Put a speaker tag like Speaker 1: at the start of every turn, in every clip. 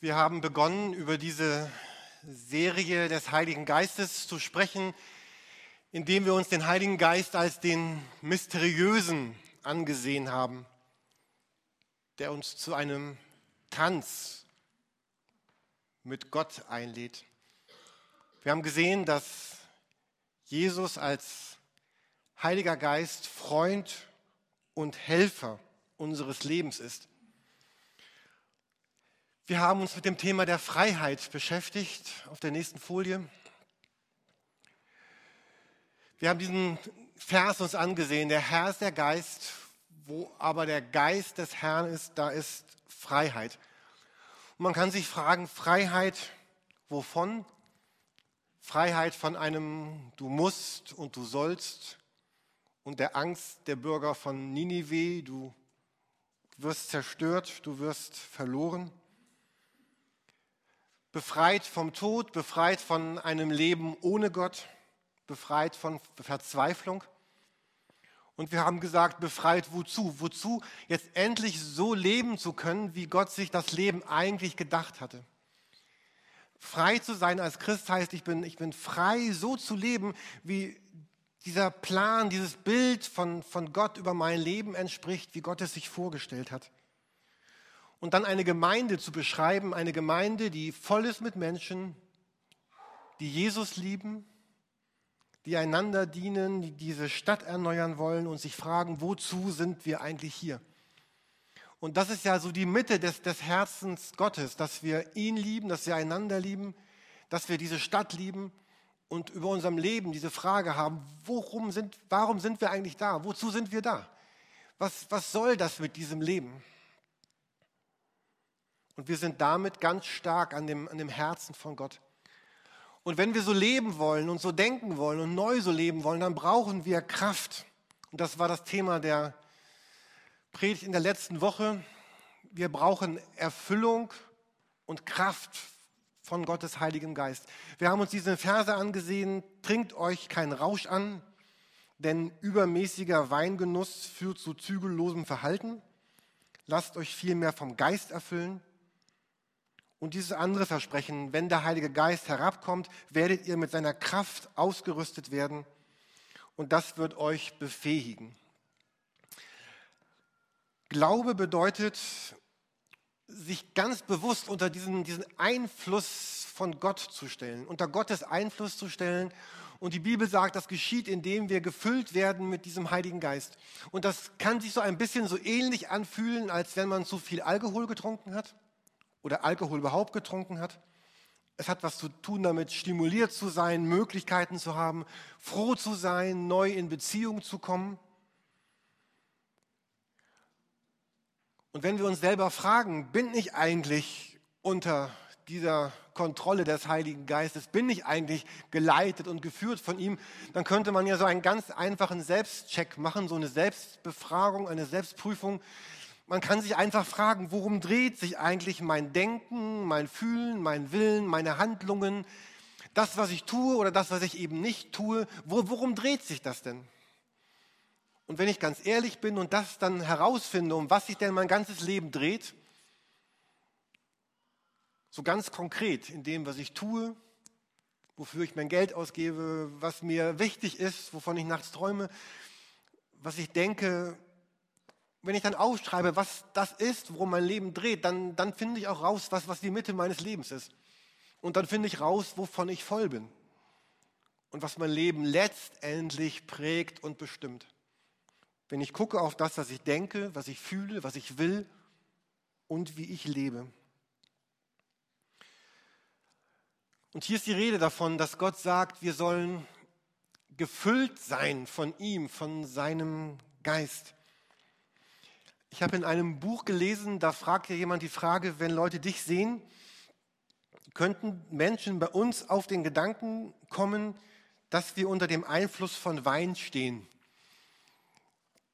Speaker 1: Wir haben begonnen, über diese Serie des Heiligen Geistes zu sprechen, indem wir uns den Heiligen Geist als den Mysteriösen angesehen haben, der uns zu einem Tanz mit Gott einlädt. Wir haben gesehen, dass Jesus als Heiliger Geist Freund und Helfer unseres Lebens ist. Wir haben uns mit dem Thema der Freiheit beschäftigt auf der nächsten Folie. Wir haben diesen Vers uns angesehen. Der Herr ist der Geist, wo aber der Geist des Herrn ist, da ist Freiheit. Und man kann sich fragen, Freiheit wovon? Freiheit von einem Du musst und du sollst und der Angst der Bürger von Ninive, du wirst zerstört, du wirst verloren befreit vom Tod, befreit von einem Leben ohne Gott, befreit von Verzweiflung. Und wir haben gesagt, befreit wozu? Wozu jetzt endlich so leben zu können, wie Gott sich das Leben eigentlich gedacht hatte. Frei zu sein als Christ heißt, ich bin, ich bin frei, so zu leben, wie dieser Plan, dieses Bild von, von Gott über mein Leben entspricht, wie Gott es sich vorgestellt hat und dann eine Gemeinde zu beschreiben, eine Gemeinde, die voll ist mit Menschen, die Jesus lieben, die einander dienen, die diese Stadt erneuern wollen und sich fragen, wozu sind wir eigentlich hier? Und das ist ja so die Mitte des, des Herzens Gottes, dass wir ihn lieben, dass wir einander lieben, dass wir diese Stadt lieben und über unserem Leben diese Frage haben, worum sind, warum sind wir eigentlich da? Wozu sind wir da? Was, was soll das mit diesem Leben? Und wir sind damit ganz stark an dem, an dem Herzen von Gott. Und wenn wir so leben wollen und so denken wollen und neu so leben wollen, dann brauchen wir Kraft. Und das war das Thema der Predigt in der letzten Woche. Wir brauchen Erfüllung und Kraft von Gottes Heiligen Geist. Wir haben uns diese Verse angesehen, trinkt euch keinen Rausch an, denn übermäßiger Weingenuss führt zu zügellosem Verhalten. Lasst euch vielmehr vom Geist erfüllen. Und dieses andere Versprechen, wenn der Heilige Geist herabkommt, werdet ihr mit seiner Kraft ausgerüstet werden und das wird euch befähigen. Glaube bedeutet, sich ganz bewusst unter diesen, diesen Einfluss von Gott zu stellen, unter Gottes Einfluss zu stellen. Und die Bibel sagt, das geschieht, indem wir gefüllt werden mit diesem Heiligen Geist. Und das kann sich so ein bisschen so ähnlich anfühlen, als wenn man zu viel Alkohol getrunken hat oder Alkohol überhaupt getrunken hat. Es hat was zu tun damit, stimuliert zu sein, Möglichkeiten zu haben, froh zu sein, neu in Beziehung zu kommen. Und wenn wir uns selber fragen, bin ich eigentlich unter dieser Kontrolle des Heiligen Geistes, bin ich eigentlich geleitet und geführt von ihm, dann könnte man ja so einen ganz einfachen Selbstcheck machen, so eine Selbstbefragung, eine Selbstprüfung. Man kann sich einfach fragen, worum dreht sich eigentlich mein Denken, mein Fühlen, mein Willen, meine Handlungen, das, was ich tue oder das, was ich eben nicht tue, worum dreht sich das denn? Und wenn ich ganz ehrlich bin und das dann herausfinde, um was sich denn mein ganzes Leben dreht, so ganz konkret in dem, was ich tue, wofür ich mein Geld ausgebe, was mir wichtig ist, wovon ich nachts träume, was ich denke, wenn ich dann aufschreibe, was das ist, worum mein Leben dreht, dann, dann finde ich auch raus, was, was die Mitte meines Lebens ist. Und dann finde ich raus, wovon ich voll bin. Und was mein Leben letztendlich prägt und bestimmt. Wenn ich gucke auf das, was ich denke, was ich fühle, was ich will und wie ich lebe. Und hier ist die Rede davon, dass Gott sagt, wir sollen gefüllt sein von ihm, von seinem Geist. Ich habe in einem Buch gelesen, da fragte jemand die Frage, wenn Leute dich sehen, könnten Menschen bei uns auf den Gedanken kommen, dass wir unter dem Einfluss von Wein stehen.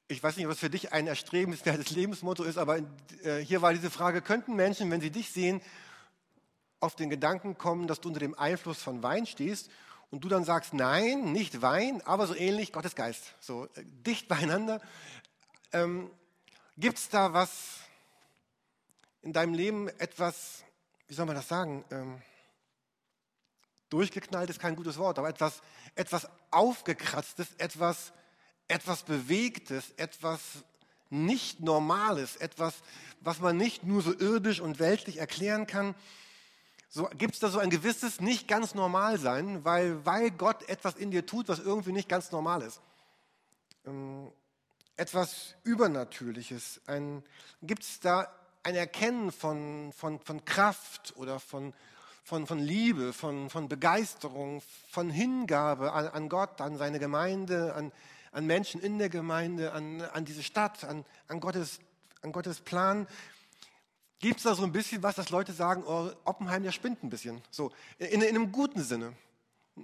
Speaker 1: Ich weiß nicht, was für dich ein erstrebenswertes Lebensmotto ist, aber äh, hier war diese Frage, könnten Menschen, wenn sie dich sehen, auf den Gedanken kommen, dass du unter dem Einfluss von Wein stehst und du dann sagst, nein, nicht Wein, aber so ähnlich Gottes Geist, so äh, dicht beieinander. Ähm, Gibt es da was in deinem Leben, etwas, wie soll man das sagen? Ähm, durchgeknallt ist kein gutes Wort, aber etwas, etwas aufgekratztes, etwas, etwas bewegtes, etwas nicht normales, etwas, was man nicht nur so irdisch und weltlich erklären kann. So gibt es da so ein gewisses nicht ganz normal sein, weil, weil Gott etwas in dir tut, was irgendwie nicht ganz normal ist. Ähm, etwas Übernatürliches. Gibt es da ein Erkennen von, von, von Kraft oder von, von, von Liebe, von, von Begeisterung, von Hingabe an, an Gott, an seine Gemeinde, an, an Menschen in der Gemeinde, an, an diese Stadt, an, an, Gottes, an Gottes Plan. Gibt es da so ein bisschen was, dass Leute sagen, oh, Oppenheim, der spinnt ein bisschen. So, in, in einem guten Sinne.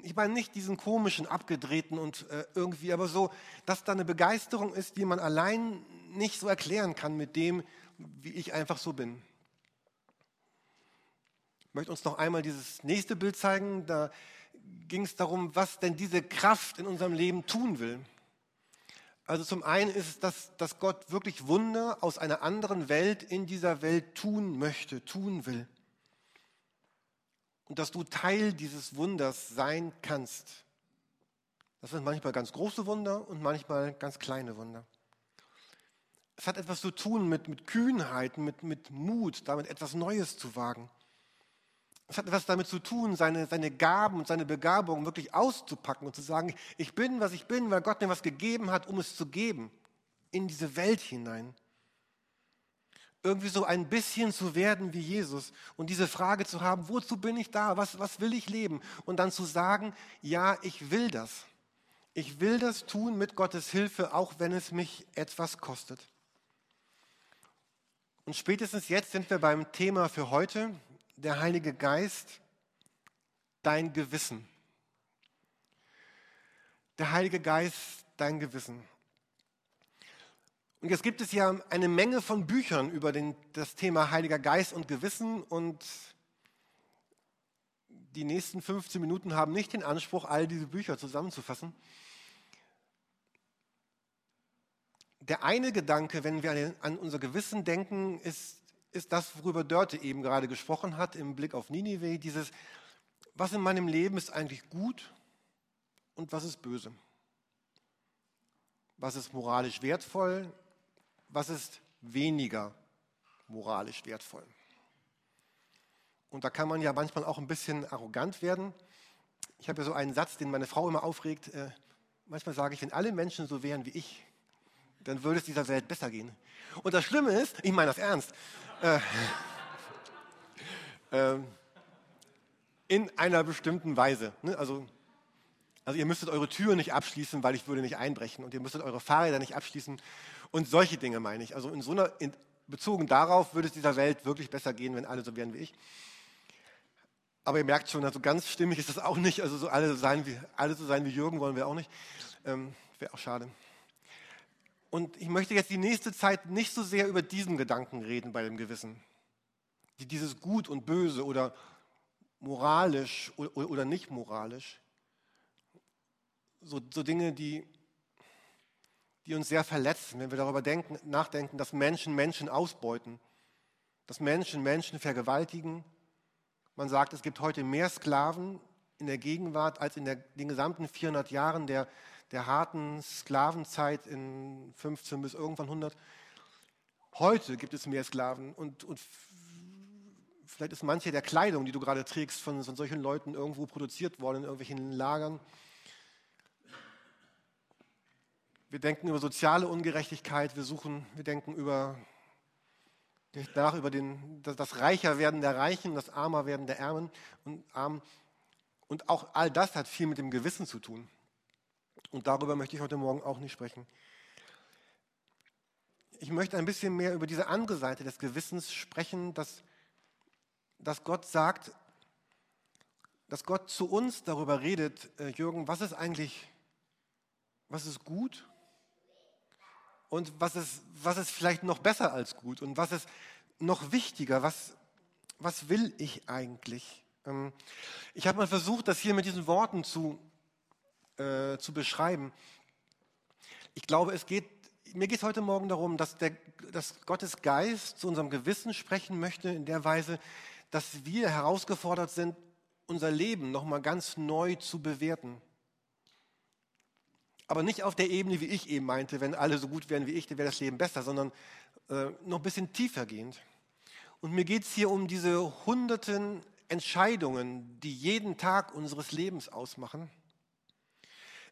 Speaker 1: Ich meine nicht diesen komischen, abgedrehten und äh, irgendwie, aber so, dass da eine Begeisterung ist, die man allein nicht so erklären kann mit dem, wie ich einfach so bin. Ich möchte uns noch einmal dieses nächste Bild zeigen. Da ging es darum, was denn diese Kraft in unserem Leben tun will. Also zum einen ist es, dass, dass Gott wirklich Wunder aus einer anderen Welt in dieser Welt tun möchte, tun will. Und dass du Teil dieses Wunders sein kannst. Das sind manchmal ganz große Wunder und manchmal ganz kleine Wunder. Es hat etwas zu tun mit, mit Kühnheit, mit, mit Mut, damit etwas Neues zu wagen. Es hat etwas damit zu tun, seine, seine Gaben und seine Begabung wirklich auszupacken und zu sagen, ich bin, was ich bin, weil Gott mir was gegeben hat, um es zu geben, in diese Welt hinein. Irgendwie so ein bisschen zu werden wie Jesus und diese Frage zu haben, wozu bin ich da, was, was will ich leben? Und dann zu sagen, ja, ich will das. Ich will das tun mit Gottes Hilfe, auch wenn es mich etwas kostet. Und spätestens jetzt sind wir beim Thema für heute, der Heilige Geist dein Gewissen. Der Heilige Geist dein Gewissen. Und jetzt gibt es ja eine Menge von Büchern über den, das Thema Heiliger Geist und Gewissen und die nächsten 15 Minuten haben nicht den Anspruch, all diese Bücher zusammenzufassen. Der eine Gedanke, wenn wir an unser Gewissen denken, ist ist das, worüber Dörte eben gerade gesprochen hat im Blick auf Ninive, dieses, was in meinem Leben ist eigentlich gut und was ist böse. Was ist moralisch wertvoll, was ist weniger moralisch wertvoll. Und da kann man ja manchmal auch ein bisschen arrogant werden. Ich habe ja so einen Satz, den meine Frau immer aufregt. Äh, manchmal sage ich, wenn alle Menschen so wären wie ich, dann würde es dieser Welt besser gehen. Und das Schlimme ist, ich meine das ernst, äh, äh, in einer bestimmten Weise. Ne? Also, also ihr müsstet eure Tür nicht abschließen, weil ich würde nicht einbrechen und ihr müsstet eure Fahrräder nicht abschließen und solche Dinge meine ich. Also in so einer, in, bezogen darauf würde es dieser Welt wirklich besser gehen, wenn alle so wären wie ich. Aber ihr merkt schon, also ganz stimmig ist das auch nicht. Also so alle, so sein wie, alle so sein wie Jürgen wollen wir auch nicht. Ähm, Wäre auch schade. Und ich möchte jetzt die nächste Zeit nicht so sehr über diesen Gedanken reden bei dem Gewissen. Dieses Gut und Böse oder moralisch oder nicht moralisch. So, so Dinge, die, die uns sehr verletzen, wenn wir darüber denken, nachdenken, dass Menschen Menschen ausbeuten, dass Menschen Menschen vergewaltigen. Man sagt, es gibt heute mehr Sklaven in der Gegenwart als in der, den gesamten 400 Jahren der, der harten Sklavenzeit in 15 bis irgendwann 100. Heute gibt es mehr Sklaven und, und vielleicht ist manche der Kleidung, die du gerade trägst, von, von solchen Leuten irgendwo produziert worden in irgendwelchen Lagern. Wir denken über soziale Ungerechtigkeit, wir suchen, wir denken über danach über den, das, das Reicherwerden der Reichen, das Armerwerden der Ärmen und Armen. Und auch all das hat viel mit dem Gewissen zu tun. Und darüber möchte ich heute Morgen auch nicht sprechen. Ich möchte ein bisschen mehr über diese andere Seite des Gewissens sprechen, dass, dass Gott sagt, dass Gott zu uns darüber redet, äh, Jürgen, was ist eigentlich, was ist gut und was ist, was ist vielleicht noch besser als gut und was ist noch wichtiger, was, was will ich eigentlich? Ähm, ich habe mal versucht, das hier mit diesen Worten zu, äh, zu beschreiben. Ich glaube, es geht, mir geht es heute Morgen darum, dass, der, dass Gottes Geist zu unserem Gewissen sprechen möchte in der Weise, dass wir herausgefordert sind, unser Leben nochmal ganz neu zu bewerten. Aber nicht auf der Ebene, wie ich eben meinte, wenn alle so gut wären wie ich, dann wäre das Leben besser, sondern äh, noch ein bisschen tiefer gehend. Und mir geht es hier um diese hunderten Entscheidungen, die jeden Tag unseres Lebens ausmachen.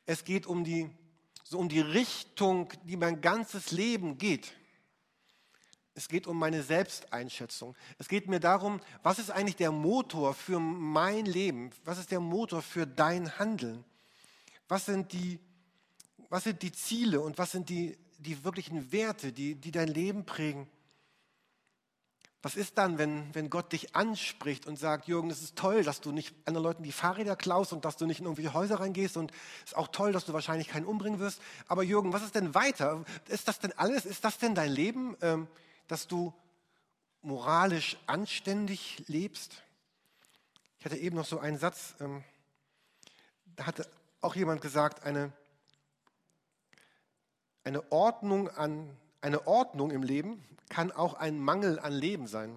Speaker 1: Es geht um die, so um die Richtung, die mein ganzes Leben geht. Es geht um meine Selbsteinschätzung. Es geht mir darum, was ist eigentlich der Motor für mein Leben? Was ist der Motor für dein Handeln? Was sind die, was sind die Ziele und was sind die, die wirklichen Werte, die, die dein Leben prägen? Was ist dann, wenn, wenn Gott dich anspricht und sagt, Jürgen, es ist toll, dass du nicht anderen Leuten die Fahrräder klaust und dass du nicht in irgendwelche Häuser reingehst und es ist auch toll, dass du wahrscheinlich keinen umbringen wirst. Aber Jürgen, was ist denn weiter? Ist das denn alles? Ist das denn dein Leben, ähm, dass du moralisch anständig lebst? Ich hatte eben noch so einen Satz, ähm, da hatte auch jemand gesagt, eine, eine Ordnung an eine Ordnung im Leben kann auch ein Mangel an Leben sein.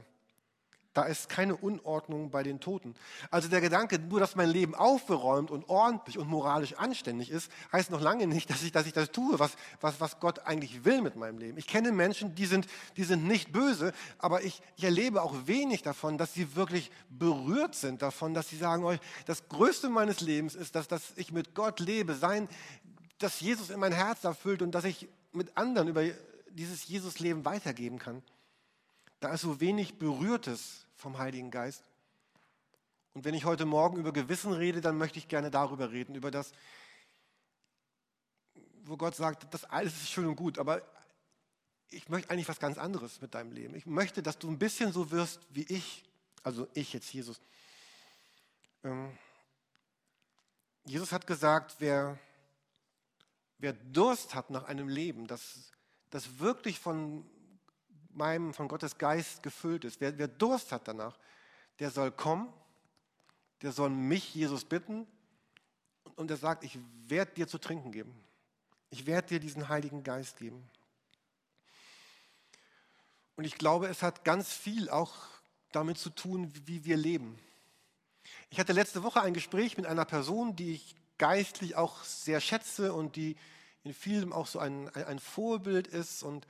Speaker 1: Da ist keine Unordnung bei den Toten. Also der Gedanke, nur dass mein Leben aufgeräumt und ordentlich und moralisch anständig ist, heißt noch lange nicht, dass ich, dass ich das tue, was, was, was Gott eigentlich will mit meinem Leben. Ich kenne Menschen, die sind, die sind nicht böse, aber ich, ich erlebe auch wenig davon, dass sie wirklich berührt sind davon, dass sie sagen, euch, das Größte meines Lebens ist, dass, dass ich mit Gott lebe, sein, dass Jesus in mein Herz erfüllt und dass ich mit anderen über dieses Jesusleben weitergeben kann. Da ist so wenig Berührtes vom Heiligen Geist. Und wenn ich heute Morgen über Gewissen rede, dann möchte ich gerne darüber reden, über das, wo Gott sagt, das alles ist schön und gut, aber ich möchte eigentlich was ganz anderes mit deinem Leben. Ich möchte, dass du ein bisschen so wirst wie ich, also ich jetzt, Jesus. Ähm, Jesus hat gesagt, wer, wer Durst hat nach einem Leben, das das wirklich von meinem, von Gottes Geist gefüllt ist, wer, wer Durst hat danach, der soll kommen, der soll mich, Jesus, bitten und er sagt, ich werde dir zu trinken geben. Ich werde dir diesen Heiligen Geist geben. Und ich glaube, es hat ganz viel auch damit zu tun, wie wir leben. Ich hatte letzte Woche ein Gespräch mit einer Person, die ich geistlich auch sehr schätze und die in vielem auch so ein, ein Vorbild ist und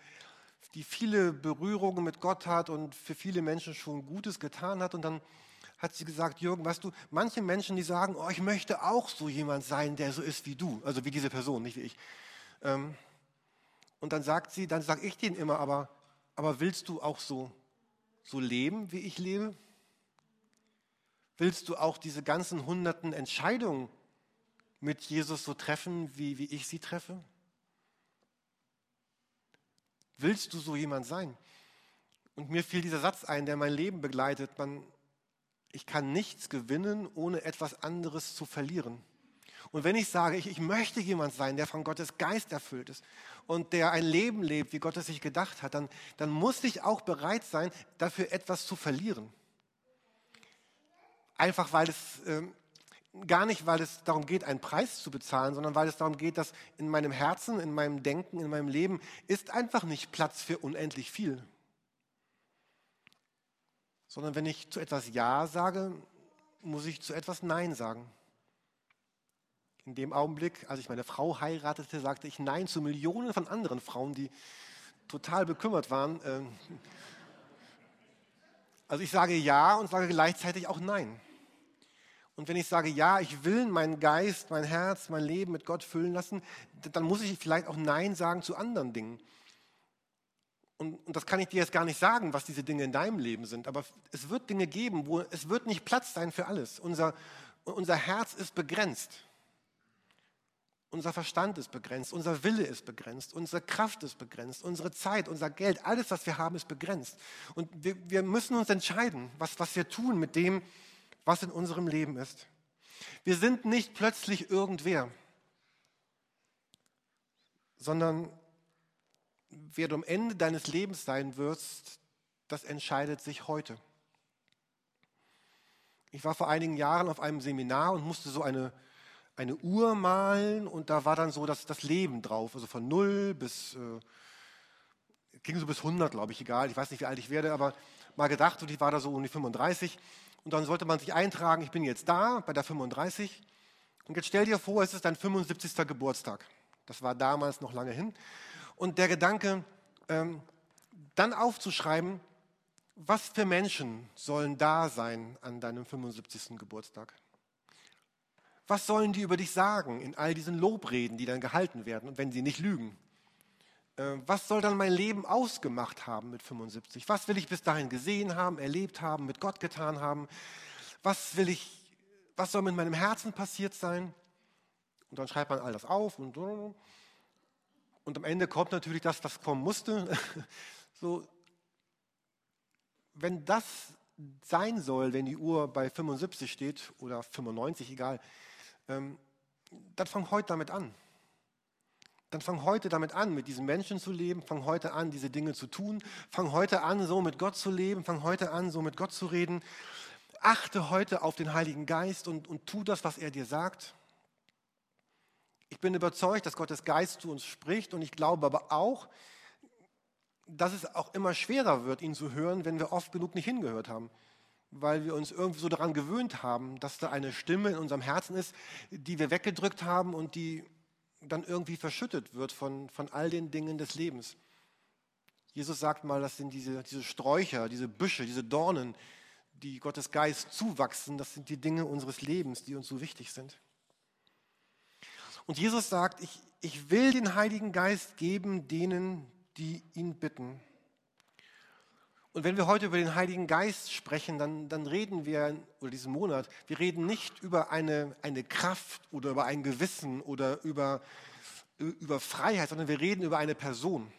Speaker 1: die viele Berührungen mit Gott hat und für viele Menschen schon Gutes getan hat. Und dann hat sie gesagt, Jürgen, weißt du, manche Menschen, die sagen, oh, ich möchte auch so jemand sein, der so ist wie du, also wie diese Person, nicht wie ich. Ähm, und dann sagt sie, dann sage ich denen immer, aber, aber willst du auch so, so leben, wie ich lebe? Willst du auch diese ganzen hunderten Entscheidungen mit Jesus so treffen, wie, wie ich sie treffe? Willst du so jemand sein? Und mir fiel dieser Satz ein, der mein Leben begleitet. Man, ich kann nichts gewinnen, ohne etwas anderes zu verlieren. Und wenn ich sage, ich, ich möchte jemand sein, der von Gottes Geist erfüllt ist und der ein Leben lebt, wie Gott es sich gedacht hat, dann, dann muss ich auch bereit sein, dafür etwas zu verlieren. Einfach weil es äh, gar nicht, weil es darum geht, einen Preis zu bezahlen, sondern weil es darum geht, dass in meinem Herzen, in meinem Denken, in meinem Leben ist einfach nicht Platz für unendlich viel. Sondern wenn ich zu etwas Ja sage, muss ich zu etwas Nein sagen. In dem Augenblick, als ich meine Frau heiratete, sagte ich Nein zu Millionen von anderen Frauen, die total bekümmert waren. Ähm, also ich sage Ja und sage gleichzeitig auch Nein. Und wenn ich sage, ja, ich will meinen Geist, mein Herz, mein Leben mit Gott füllen lassen, dann muss ich vielleicht auch Nein sagen zu anderen Dingen. Und, und, das kann ich dir jetzt gar nicht sagen, was diese Dinge in deinem Leben sind. Aber es wird Dinge geben, wo es wird nicht Platz sein für alles. Unser, unser Herz ist begrenzt. Unser Verstand ist begrenzt, unser Wille ist begrenzt, unsere Kraft ist begrenzt, unsere Zeit, unser Geld, alles, was wir haben, ist begrenzt. Und wir, wir müssen uns entscheiden, was, was wir tun mit dem, was in unserem Leben ist. Wir sind nicht plötzlich irgendwer, sondern wer du am Ende deines Lebens sein wirst, das entscheidet sich heute. Ich war vor einigen Jahren auf einem Seminar und musste so eine, eine Uhr malen und da war dann so das, das Leben drauf, also von null bis, äh, ging so bis 100, glaube ich, egal. Ich weiß nicht, wie alt ich werde, aber mal gedacht und ich war da so um die 35. Und dann sollte man sich eintragen, ich bin jetzt da bei der 35. Und jetzt stell dir vor, es ist dein 75. Geburtstag. Das war damals noch lange hin. Und der Gedanke, ähm, dann aufzuschreiben, was für Menschen sollen da sein an deinem 75. Geburtstag? Was sollen die über dich sagen in all diesen Lobreden, die dann gehalten werden und wenn sie nicht lügen? Äh, was soll dann mein Leben ausgemacht haben mit 75? Was will ich bis dahin gesehen haben, erlebt haben, mit Gott getan haben? Was will ich, was soll mit meinem Herzen passiert sein? Und dann schreibt man all das auf und, und am Ende kommt natürlich das, was kommen musste. So, wenn das sein soll, wenn die Uhr bei 75 steht oder 95, egal, ähm, dann fang heute damit an. Dann fang heute damit an, mit diesen Menschen zu leben, fang heute an, diese Dinge zu tun, fang heute an, so mit Gott zu leben, fang heute an, so mit Gott zu reden. Achte heute auf den Heiligen Geist und, und tu das, was er dir sagt. Ich bin überzeugt, dass Gottes Geist zu uns spricht und ich glaube aber auch, dass es auch immer schwerer wird, ihn zu hören, wenn wir oft genug nicht hingehört haben. Weil wir uns irgendwie so daran gewöhnt haben, dass da eine Stimme in unserem Herzen ist, die wir weggedrückt haben und die dann irgendwie verschüttet wird von, von all den Dingen des Lebens. Jesus sagt mal, das sind diese, diese Sträucher, diese Büsche, diese Dornen, die Gottes Geist zuwachsen. Das sind die Dinge unseres Lebens, die uns so wichtig sind. Und Jesus sagt, ich, ich will den Heiligen Geist geben denen, die ihn bitten. Und wenn wir heute über den Heiligen Geist sprechen, dann, dann reden wir, oder diesen Monat, wir reden nicht über eine, eine Kraft oder über ein Gewissen oder über, über Freiheit, sondern wir reden über eine Person.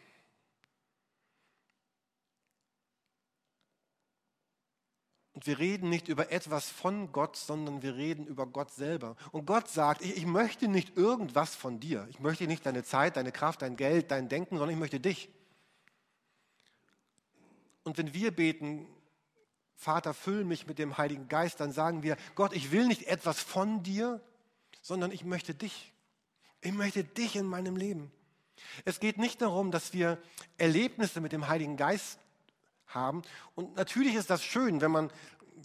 Speaker 1: Und wir reden nicht über etwas von Gott, sondern wir reden über Gott selber. Und Gott sagt, ich, ich, möchte nicht irgendwas von dir. Ich möchte nicht deine Zeit, deine Kraft, dein Geld, dein Denken, sondern ich möchte dich. Und wenn wir beten, Vater, füll mich mit dem Heiligen Geist, dann sagen wir, Gott, ich will nicht etwas von dir, sondern ich möchte dich. Ich möchte dich in meinem Leben. Es geht nicht darum, dass wir Erlebnisse mit dem Heiligen Geist haben. Und natürlich ist das schön, wenn man,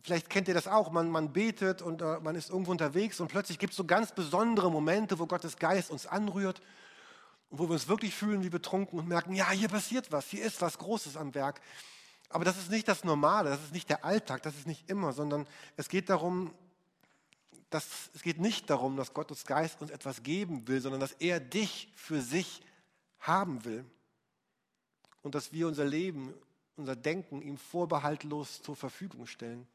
Speaker 1: vielleicht kennt ihr das auch, man, man betet und äh, man ist irgendwo unterwegs und plötzlich gibt es so ganz besondere Momente, wo Gottes Geist uns anrührt und wo wir uns wirklich fühlen wie betrunken und merken, ja, hier passiert was, hier ist was Großes am Werk. Aber das ist nicht das Normale, das ist nicht der Alltag, das ist nicht immer, sondern es geht darum, dass, es geht nicht darum, dass Gottes Geist uns etwas geben will, sondern dass er dich für sich haben will. Und dass wir unser Leben unser Denken ihm vorbehaltlos zur Verfügung stellen.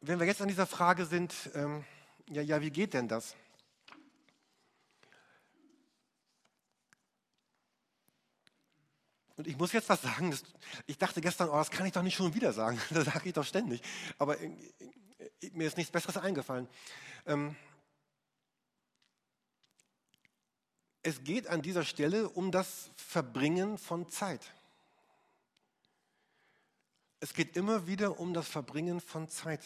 Speaker 1: Wenn wir jetzt an dieser Frage sind, ähm, ja, ja, wie geht denn das? Und ich muss jetzt was sagen. Das, ich dachte gestern, oh, das kann ich doch nicht schon wieder sagen. Das sage ich doch ständig. Aber äh, äh, mir ist nichts Besseres eingefallen. Ähm, Es geht an dieser Stelle um das Verbringen von Zeit. Es geht immer wieder um das Verbringen von Zeit.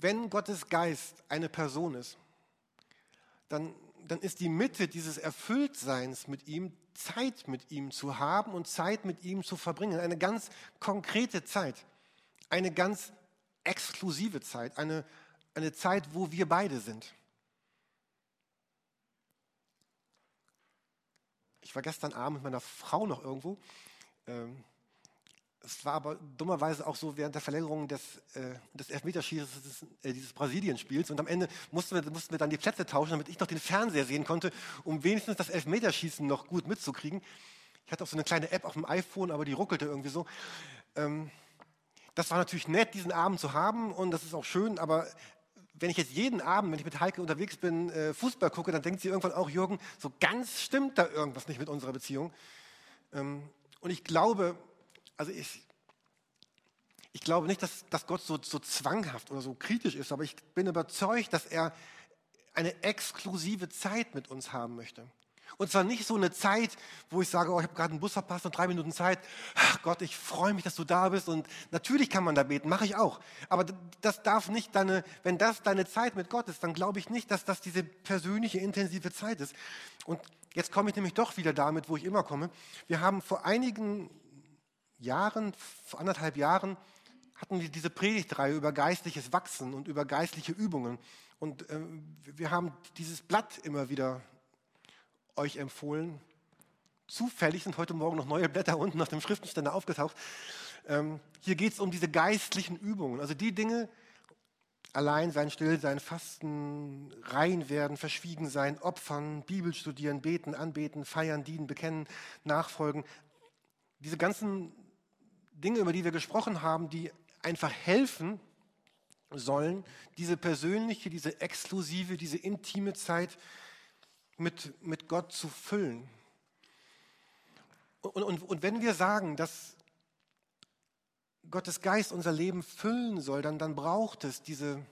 Speaker 1: Wenn Gottes Geist eine Person ist, dann, dann ist die Mitte dieses Erfülltseins mit ihm, Zeit mit ihm zu haben und Zeit mit ihm zu verbringen. Eine ganz konkrete Zeit, eine ganz exklusive Zeit, eine, eine Zeit, wo wir beide sind. Ich war gestern Abend mit meiner Frau noch irgendwo. Ähm, es war aber dummerweise auch so während der Verlängerung des, äh, des Elfmeterschießens äh, dieses Brasilien-Spiels. Und am Ende mussten wir, mussten wir dann die Plätze tauschen, damit ich noch den Fernseher sehen konnte, um wenigstens das Elfmeterschießen noch gut mitzukriegen. Ich hatte auch so eine kleine App auf dem iPhone, aber die ruckelte irgendwie so. Ähm, das war natürlich nett, diesen Abend zu haben und das ist auch schön, aber wenn ich jetzt jeden Abend, wenn ich mit Heike unterwegs bin, äh, Fußball gucke, dann denkt sie irgendwann auch, Jürgen, so ganz stimmt da irgendwas nicht mit unserer Beziehung. Ähm, und ich glaube, also ich, ich glaube nicht, dass, dass Gott so, so zwanghaft oder so kritisch ist, aber ich bin überzeugt, dass er eine exklusive Zeit mit uns haben möchte. Und zwar nicht so eine Zeit, wo ich sage, oh, ich habe gerade einen Bus verpasst und drei Minuten Zeit. Ach Gott, ich freue mich, dass du da bist. Und natürlich kann man da beten, mache ich auch. Aber das darf nicht deine, wenn das deine Zeit mit Gott ist, dann glaube ich nicht, dass das diese persönliche, intensive Zeit ist. Und Jetzt komme ich nämlich doch wieder damit, wo ich immer komme. Wir haben vor einigen Jahren, vor anderthalb Jahren, hatten wir diese Predigtreihe über geistliches Wachsen und über geistliche Übungen. Und äh, wir haben dieses Blatt immer wieder euch empfohlen. Zufällig sind heute Morgen noch neue Blätter unten nach dem Schriftenständer aufgetaucht. Ähm, hier geht es um diese geistlichen Übungen, also die Dinge, allein sein, still sein, fasten, rein werden, verschwiegen sein, opfern, Bibel studieren, beten, anbeten, feiern, dienen, bekennen, nachfolgen. Diese ganzen Dinge, über die wir gesprochen haben, die einfach helfen sollen, diese persönliche, diese exklusive, diese intime Zeit mit, mit Gott zu füllen. Und, und, und wenn wir sagen, dass Gottes Geist unser Leben füllen soll, dann, dann braucht es diese,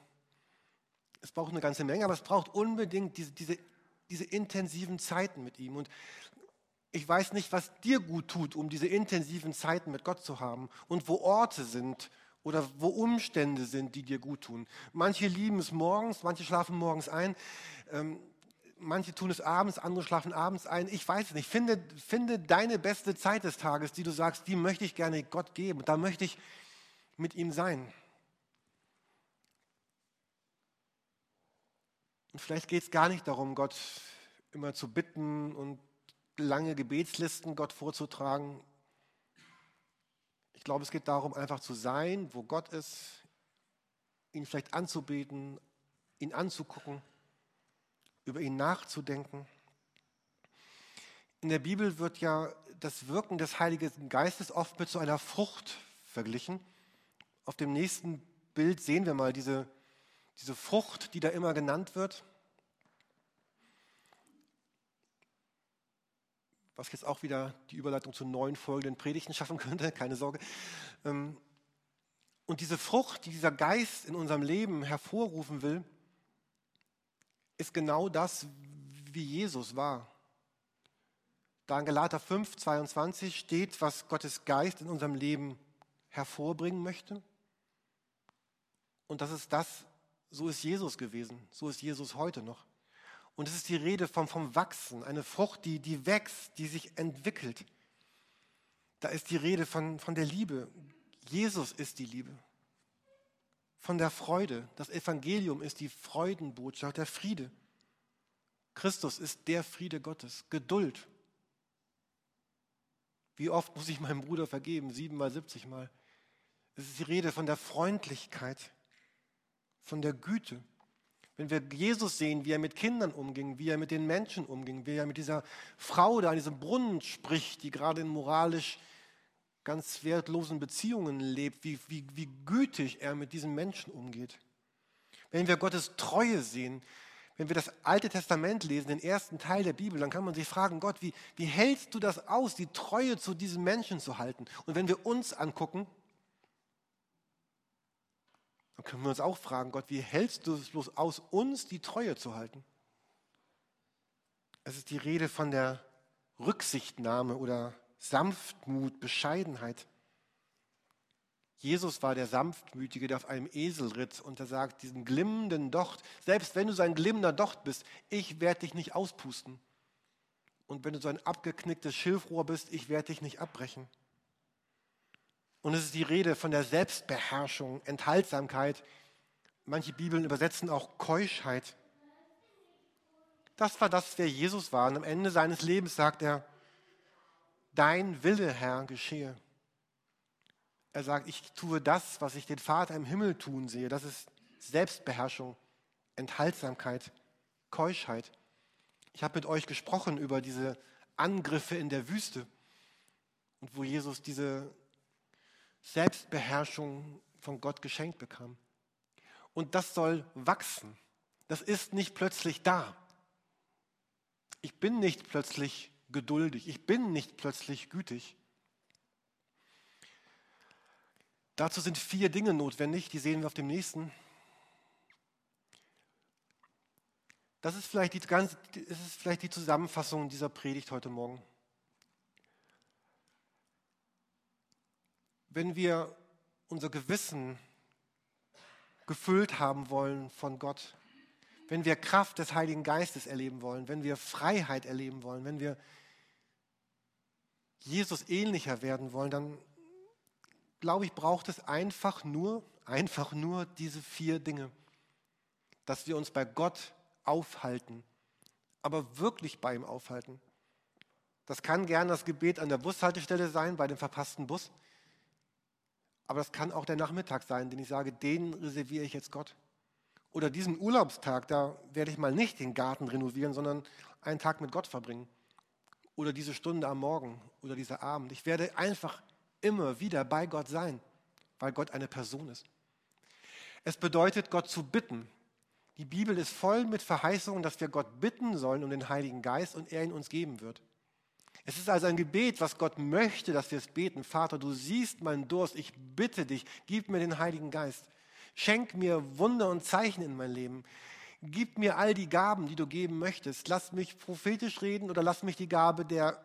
Speaker 1: es braucht eine ganze Menge, aber es braucht unbedingt diese, diese, diese intensiven Zeiten mit ihm. Und ich weiß nicht, was dir gut tut, um diese intensiven Zeiten mit Gott zu haben und wo Orte sind oder wo Umstände sind, die dir gut tun. Manche lieben es morgens, manche schlafen morgens ein. Ähm, manche tun es abends, andere schlafen abends ein. Ich weiß es nicht. Finde, finde deine beste Zeit des Tages, die du sagst, die möchte ich gerne Gott geben. Da möchte ich mit ihm sein. Und vielleicht geht es gar nicht darum, Gott immer zu bitten und lange Gebetslisten Gott vorzutragen. Ich glaube, es geht darum, einfach zu sein, wo Gott ist, ihn vielleicht anzubeten, ihn anzugucken über ihn nachzudenken. In der Bibel wird ja das Wirken des Heiligen Geistes oft mit so einer Frucht verglichen. Auf dem nächsten Bild sehen wir mal diese, diese Frucht, die da immer genannt wird. Was jetzt auch wieder die Überleitung zu neuen folgenden Predigten schaffen könnte, keine Sorge. Ähm, und diese Frucht, die dieser Geist in unserem Leben hervorrufen will, ist genau das, wie Jesus war. Da in Galater 5, 22 steht, was Gottes Geist in unserem Leben hervorbringen möchte. Und das ist das, so ist Jesus gewesen, so ist Jesus heute noch. Und es ist die Rede vom, vom Wachsen, eine Frucht, die, die wächst, die sich entwickelt. Da ist die Rede von, von der Liebe. Jesus ist die Liebe von der Freude. Das Evangelium ist die Freudenbotschaft, der Friede. Christus ist der Friede Gottes. Geduld. Wie oft muss ich meinem Bruder vergeben? Siebenmal, siebzigmal. Es ist die Rede von der Freundlichkeit, von der Güte. Wenn wir Jesus sehen, wie er mit Kindern umging, wie er mit den Menschen umging, wie er mit dieser Frau da an diesem Brunnen spricht, die gerade in moralisch ganz wertlosen Beziehungen lebt, wie, wie, wie gütig er mit diesen Menschen umgeht. Wenn wir Gottes Treue sehen, wenn wir das Alte Testament lesen, den ersten Teil der Bibel, dann kann man sich fragen, Gott, wie, wie hältst du das aus, die Treue zu diesen Menschen zu halten? Und wenn wir uns angucken, können wir uns auch fragen, Gott, wie hältst du es bloß aus, uns die Treue zu halten? Es ist die Rede von der Rücksichtnahme oder Sanftmut, Bescheidenheit. Jesus war der Sanftmütige, der auf einem Esel ritt und er sagt, diesen glimmenden Docht, selbst wenn du so ein glimmender Docht bist, ich werde dich nicht auspusten. Und wenn du so ein abgeknicktes Schilfrohr bist, ich werde dich nicht abbrechen. Und es ist die Rede von der Selbstbeherrschung, Enthaltsamkeit. Manche Bibeln übersetzen auch Keuschheit. Das war das, wer Jesus war. Und am Ende seines Lebens sagt er, dein Wille, Herr, geschehe. Er sagt, ich tue das, was ich den Vater im Himmel tun sehe. Das ist Selbstbeherrschung, Enthaltsamkeit, Keuschheit. Ich habe mit euch gesprochen über diese Angriffe in der Wüste und wo Jesus diese Selbstbeherrschung von Gott geschenkt bekam. Und das soll wachsen. Das ist nicht plötzlich da. Ich bin nicht plötzlich geduldig. Ich bin nicht plötzlich gütig. Dazu sind vier Dinge notwendig, die sehen wir auf dem nächsten. Das ist vielleicht die, ganze, das ist vielleicht die Zusammenfassung dieser Predigt heute Morgen. Wenn wir unser Gewissen gefüllt haben wollen von Gott, wenn wir Kraft des Heiligen Geistes erleben wollen, wenn wir Freiheit erleben wollen, wenn wir Jesus ähnlicher werden wollen, dann glaube ich, braucht es einfach nur, einfach nur diese vier Dinge. Dass wir uns bei Gott aufhalten, aber wirklich bei ihm aufhalten. Das kann gern das Gebet an der Bushaltestelle sein, bei dem verpassten Bus. Aber das kann auch der Nachmittag sein, den ich sage, den reserviere ich jetzt Gott. Oder diesen Urlaubstag, da werde ich mal nicht den Garten renovieren, sondern einen Tag mit Gott verbringen. Oder diese Stunde am Morgen oder dieser Abend. Ich werde einfach immer wieder bei Gott sein, weil Gott eine Person ist. Es bedeutet, Gott zu bitten. Die Bibel ist voll mit Verheißungen, dass wir Gott bitten sollen um den Heiligen Geist und er ihn uns geben wird. Es ist also ein Gebet, was Gott möchte, dass wir es beten. Vater, du siehst meinen Durst, ich bitte dich, gib mir den Heiligen Geist. Schenk mir Wunder und Zeichen in mein Leben. Gib mir all die Gaben, die du geben möchtest. Lass mich prophetisch reden oder lass mich die Gabe der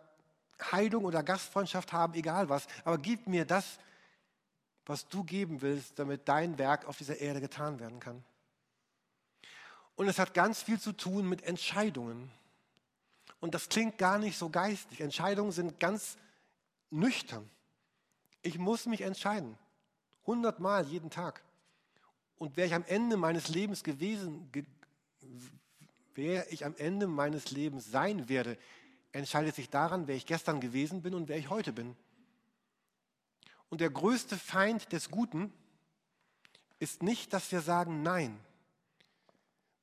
Speaker 1: Heilung oder Gastfreundschaft haben, egal was. Aber gib mir das, was du geben willst, damit dein Werk auf dieser Erde getan werden kann. Und es hat ganz viel zu tun mit Entscheidungen. Und das klingt gar nicht so geistig. Entscheidungen sind ganz nüchtern. Ich muss mich entscheiden. Hundertmal jeden Tag. Und wäre ich am Ende meines Lebens gewesen, ge, wer ich am Ende meines Lebens sein werde, entscheidet sich daran, wer ich gestern gewesen bin und wer ich heute bin. Und der größte Feind des Guten ist nicht, dass wir sagen Nein.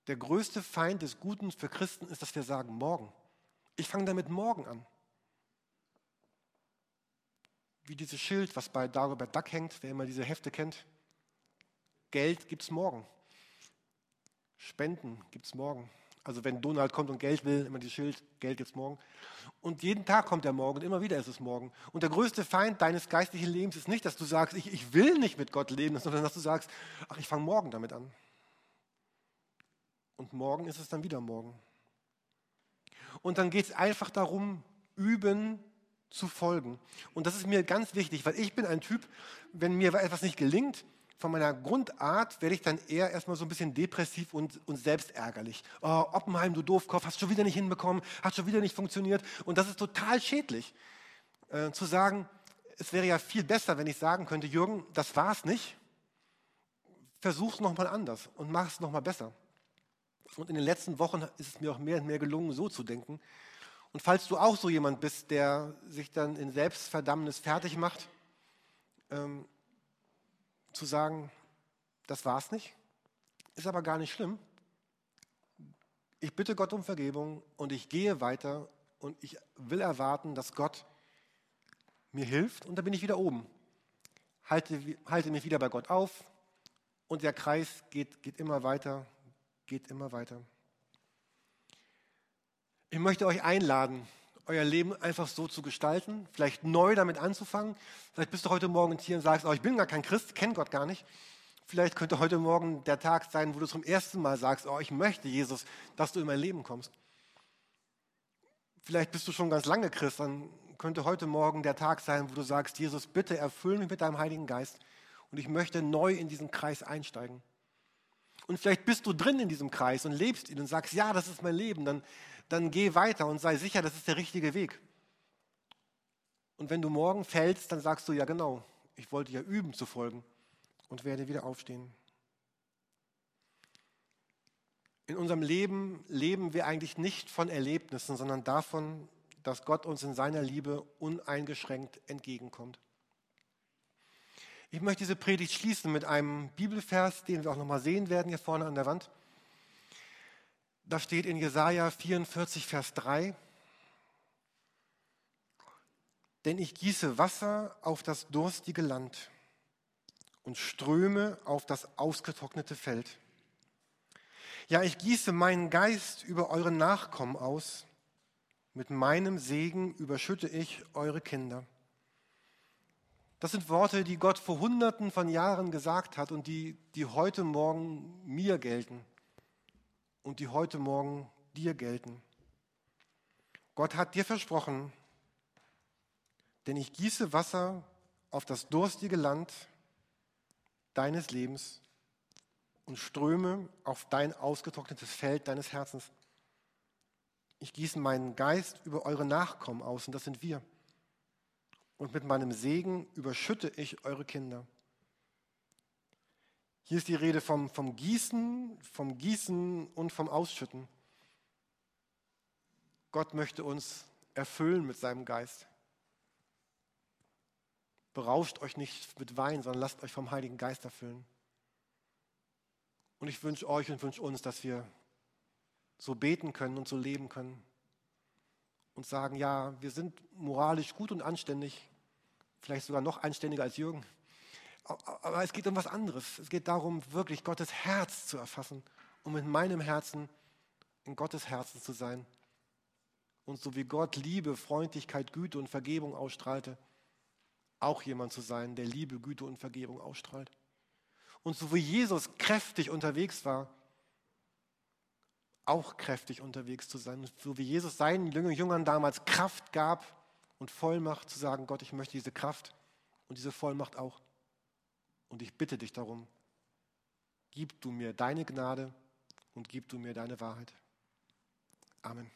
Speaker 1: Der größte Feind des Guten für Christen ist, dass wir sagen Morgen. Ich fange damit morgen an. Wie dieses Schild, was bei Dagobert Duck hängt, wer immer diese Hefte kennt. Geld gibt es morgen. Spenden gibt es morgen. Also wenn Donald kommt und Geld will, immer dieses Schild, Geld gibt es morgen. Und jeden Tag kommt der Morgen und immer wieder ist es morgen. Und der größte Feind deines geistlichen Lebens ist nicht, dass du sagst, ich, ich will nicht mit Gott leben, sondern dass du sagst, ach, ich fange morgen damit an. Und morgen ist es dann wieder morgen. Und dann geht es einfach darum, üben zu folgen. Und das ist mir ganz wichtig, weil ich bin ein Typ, wenn mir etwas nicht gelingt, von meiner Grundart werde ich dann eher erstmal so ein bisschen depressiv und, und selbstärgerlich. Oh, Oppenheim, du Doofkopf, hast schon wieder nicht hinbekommen, hat schon wieder nicht funktioniert. Und das ist total schädlich. Äh, zu sagen, es wäre ja viel besser, wenn ich sagen könnte, Jürgen, das war es nicht. Versuch es nochmal anders und mach es nochmal besser. Und in den letzten Wochen ist es mir auch mehr und mehr gelungen, so zu denken. Und falls du auch so jemand bist, der sich dann in Selbstverdammnis fertig macht, ähm, zu sagen, das war's nicht, ist aber gar nicht schlimm. Ich bitte Gott um Vergebung und ich gehe weiter und ich will erwarten, dass Gott mir hilft und dann bin ich wieder oben. Halte, halte mich wieder bei Gott auf und der Kreis geht, geht immer weiter geht immer weiter. Ich möchte euch einladen, euer Leben einfach so zu gestalten, vielleicht neu damit anzufangen. Vielleicht bist du heute Morgen hier und sagst, oh, ich bin gar kein Christ, kenne Gott gar nicht. Vielleicht könnte heute Morgen der Tag sein, wo du zum ersten Mal sagst, oh, ich möchte Jesus, dass du in mein Leben kommst. Vielleicht bist du schon ganz lange Christ, dann könnte heute Morgen der Tag sein, wo du sagst, Jesus, bitte erfüll mich mit deinem Heiligen Geist und ich möchte neu in diesen Kreis einsteigen. Und vielleicht bist du drin in diesem Kreis und lebst ihn und sagst, ja, das ist mein Leben. Dann, dann geh weiter und sei sicher, das ist der richtige Weg. Und wenn du morgen fällst, dann sagst du, ja genau, ich wollte ja üben zu folgen und werde wieder aufstehen. In unserem Leben leben wir eigentlich nicht von Erlebnissen, sondern davon, dass Gott uns in seiner Liebe uneingeschränkt entgegenkommt. Ich möchte diese Predigt schließen mit einem Bibelvers, den wir auch nochmal sehen werden hier vorne an der Wand. Da steht in Jesaja 44, Vers 3. Denn ich gieße Wasser auf das durstige Land und Ströme auf das ausgetrocknete Feld. Ja, ich gieße meinen Geist über eure Nachkommen aus. Mit meinem Segen überschütte ich eure Kinder. Das sind Worte, die Gott vor Hunderten von Jahren gesagt hat und die, die heute Morgen mir gelten und die heute Morgen dir gelten. Gott hat dir versprochen, denn ich gieße Wasser auf das durstige Land deines Lebens und Ströme auf dein ausgetrocknetes Feld deines Herzens. Ich gieße meinen Geist über eure Nachkommen aus, und das sind wir. Und mit meinem Segen überschütte ich eure Kinder. Hier ist die Rede vom, vom Gießen, vom Gießen und vom Ausschütten. Gott möchte uns erfüllen mit seinem Geist. Berauscht euch nicht mit Wein, sondern lasst euch vom Heiligen Geist erfüllen. Und ich wünsche euch und wünsche uns, dass wir so beten können und so leben können und sagen, ja, wir sind moralisch gut und anständig, vielleicht sogar noch anständiger als Jürgen. Aber es geht um was anderes. Es geht darum, wirklich Gottes Herz zu erfassen und mit meinem Herzen in Gottes Herzen zu sein. Und so wie Gott Liebe, Freundlichkeit, Güte und Vergebung ausstrahlte, auch jemand zu sein, der Liebe, Güte und Vergebung ausstrahlt. Und so wie Jesus kräftig unterwegs war, auch kräftig unterwegs zu sein. So wie Jesus seinen Jüngern damals Kraft gab und Vollmacht zu sagen, Gott, ich möchte diese Kraft und diese Vollmacht auch. Und ich bitte dich darum, gib du mir deine Gnade und gib du mir deine Wahrheit. Amen.